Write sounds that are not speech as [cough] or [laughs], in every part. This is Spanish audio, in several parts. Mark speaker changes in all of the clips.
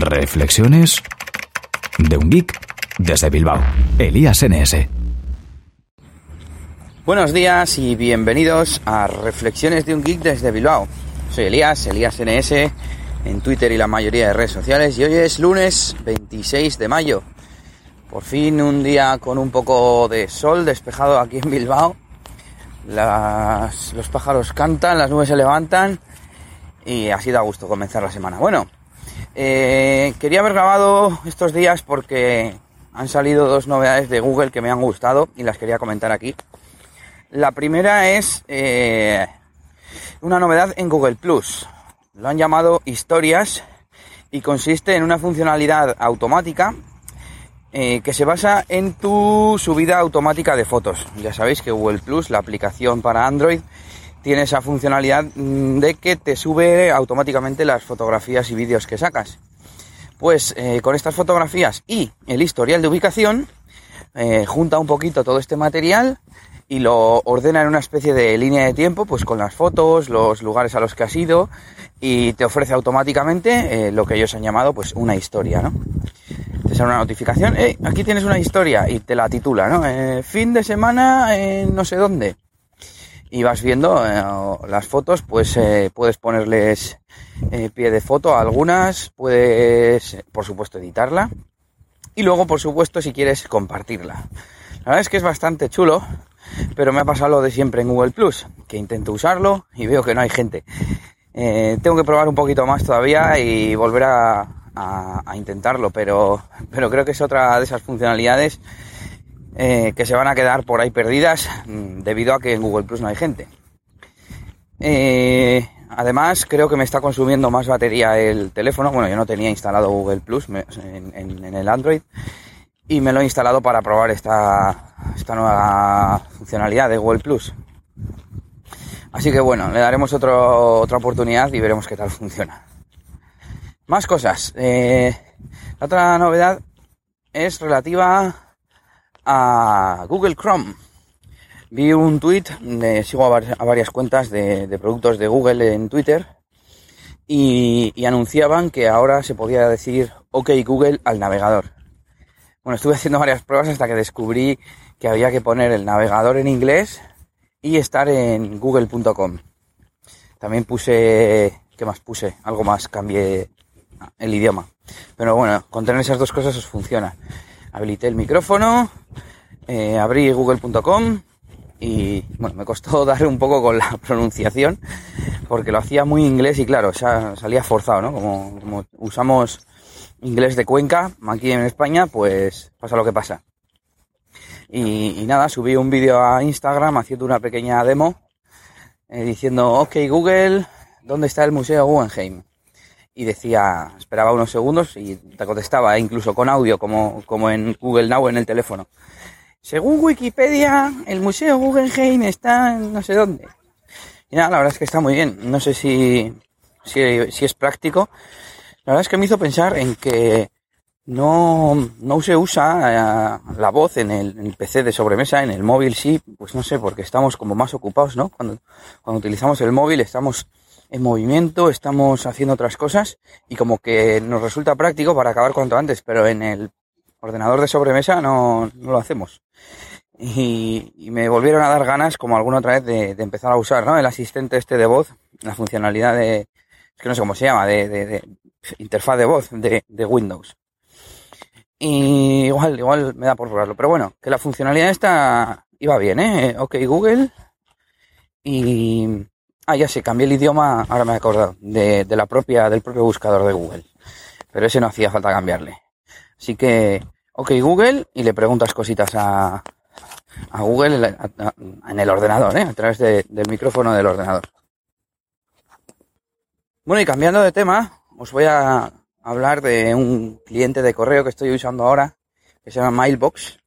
Speaker 1: Reflexiones de un geek desde Bilbao. Elías NS.
Speaker 2: Buenos días y bienvenidos a Reflexiones de un geek desde Bilbao. Soy Elías, Elías NS, en Twitter y la mayoría de redes sociales y hoy es lunes 26 de mayo. Por fin un día con un poco de sol despejado aquí en Bilbao. los pájaros cantan, las nubes se levantan y así da gusto comenzar la semana. Bueno, eh, quería haber grabado estos días porque han salido dos novedades de Google que me han gustado y las quería comentar aquí. La primera es eh, una novedad en Google Plus. Lo han llamado historias y consiste en una funcionalidad automática eh, que se basa en tu subida automática de fotos. Ya sabéis que Google Plus, la aplicación para Android, tiene esa funcionalidad mm, de que te sube automáticamente las fotografías y vídeos que sacas. Pues eh, con estas fotografías y el historial de ubicación, eh, junta un poquito todo este material y lo ordena en una especie de línea de tiempo, pues con las fotos, los lugares a los que has ido y te ofrece automáticamente eh, lo que ellos han llamado pues una historia, ¿no? Te sale una notificación, aquí tienes una historia y te la titula, ¿no? fin de semana en no sé dónde y vas viendo eh, las fotos, pues eh, puedes ponerles eh, pie de foto a algunas, puedes, por supuesto, editarla y luego, por supuesto, si quieres compartirla. La verdad es que es bastante chulo, pero me ha pasado lo de siempre en Google Plus, que intento usarlo y veo que no hay gente. tengo que probar un poquito más todavía y volver a, a intentarlo, pero, pero creo que es otra de esas funcionalidades eh, que se van a quedar por ahí perdidas mm, debido a que en Google Plus no hay gente. Eh, además, creo que me está consumiendo más batería el teléfono. Bueno, yo no tenía instalado Google Plus en, el Android y me lo he instalado para probar esta, esta nueva funcionalidad de Google Plus. Así que bueno, le daremos otra oportunidad y veremos qué tal funciona. Más cosas. Eh, la otra novedad es relativa a Google Chrome. Vi un tweet, sigo a, varias cuentas de, productos de Google en Twitter y, anunciaban que ahora se podía decir OK Google al navegador. Bueno, estuve haciendo varias pruebas hasta que descubrí que había que poner el navegador en inglés y estar en google.com. También puse, ¿qué más puse? Algo más, cambié el idioma. Pero bueno, con tener esas dos cosas os funciona habilité el micrófono, eh, abrí google.com y bueno, me costó [laughs] dar un poco con la pronunciación porque lo hacía muy inglés y claro, salía forzado, ¿no? Como, usamos inglés de Cuenca aquí en España, pues pasa lo que pasa. Y, nada, subí un vídeo a Instagram haciendo una pequeña demo eh, diciendo, ok Google, ¿dónde está el Museo Guggenheim? Y decía, esperaba unos segundos y te contestaba, incluso con audio, como, como en Google Now en el teléfono. Según Wikipedia, el Museo Guggenheim está en no sé dónde. Y nada, la verdad es que está muy bien. No sé si, si, si es práctico. La verdad es que me hizo pensar en que no, no se usa eh, la voz en el, en el, PC de sobremesa, en el móvil sí, pues no sé, porque estamos como más ocupados, ¿no? Cuando, cuando utilizamos el móvil estamos en movimiento, estamos haciendo otras cosas y como que nos resulta práctico para acabar cuanto antes, pero en el ordenador de sobremesa no, no lo hacemos. Y, me volvieron a dar ganas, como alguna otra vez, de, empezar a usar ¿no? el asistente este de voz, la funcionalidad de, es que no sé cómo se llama, de, de, interfaz de voz de, Windows. Y igual, igual me da por probarlo. Pero bueno, que la funcionalidad esta iba bien, ¿eh? Ok, Google. Y, Ah, ya sé, cambié el idioma, ahora me he acordado, de, la propia, del propio buscador de Google. Pero ese no hacía falta cambiarle. Así que, ok Google, y le preguntas cositas a, a Google en el ordenador, ¿eh? a través del micrófono del ordenador. Bueno, y cambiando de tema, os voy a hablar de un cliente de correo que estoy usando ahora, que se llama Mailbox.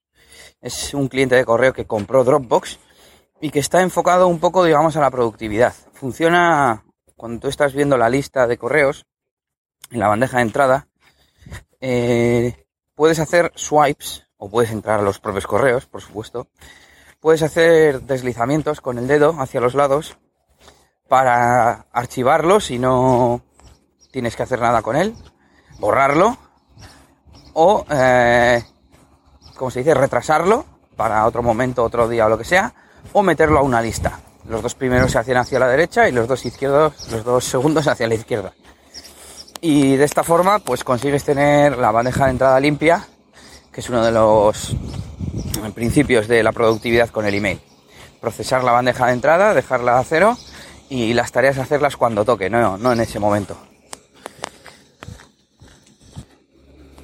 Speaker 2: Es un cliente de correo que compró Dropbox y que está enfocado un poco, digamos, a la productividad. Funciona cuando tú estás viendo la lista de correos en la bandeja de entrada. Eh, puedes hacer swipes o puedes entrar a los propios correos, por supuesto. Puedes hacer deslizamientos con el dedo hacia los lados para archivarlos y no tienes que hacer nada con él. borrarlo o, eh, como se dice, retrasarlo para otro momento, otro día o lo que sea, o meterlo a una lista. Los dos primeros se hacían hacia la derecha y los dos izquierdos, los dos segundos hacia la izquierda. Y de esta forma, pues consigues tener la bandeja de entrada limpia, que es uno de los principios de la productividad con el email. Procesar la bandeja de entrada, dejarla a cero y las tareas hacerlas cuando toque, no, no en ese momento.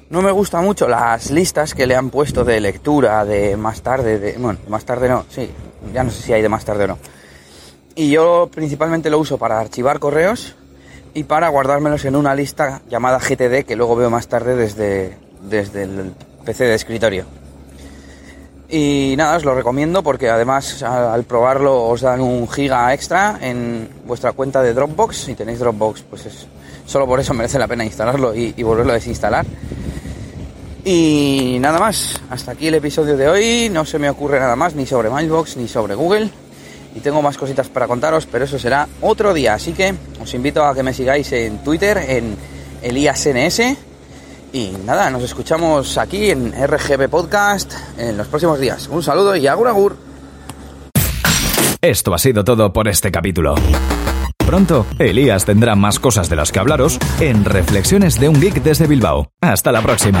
Speaker 2: No me gustan mucho las listas que le han puesto de lectura de más tarde, de, bueno, más tarde no, sí, ya no sé si hay de más tarde o no. Y yo principalmente lo uso para archivar correos y para guardármelos en una lista llamada GTD que luego veo más tarde desde, desde el PC de escritorio. Y nada, os lo recomiendo porque además al, probarlo os dan un giga extra en vuestra cuenta de Dropbox. Si tenéis Dropbox, pues es, solo por eso merece la pena instalarlo y, y volverlo a desinstalar. Y nada más, hasta aquí el episodio de hoy. No se me ocurre nada más ni sobre Mailbox ni sobre Google. Y tengo más cositas para contaros, pero eso será otro día. Así que os invito a que me sigáis en Twitter, en ElíasNS. Y nada, nos escuchamos aquí en RGB Podcast en los próximos días. Un saludo y agur agur.
Speaker 1: Esto ha sido todo por este capítulo. Pronto, Elías tendrá más cosas de las que hablaros en Reflexiones de un Geek desde Bilbao. Hasta la próxima.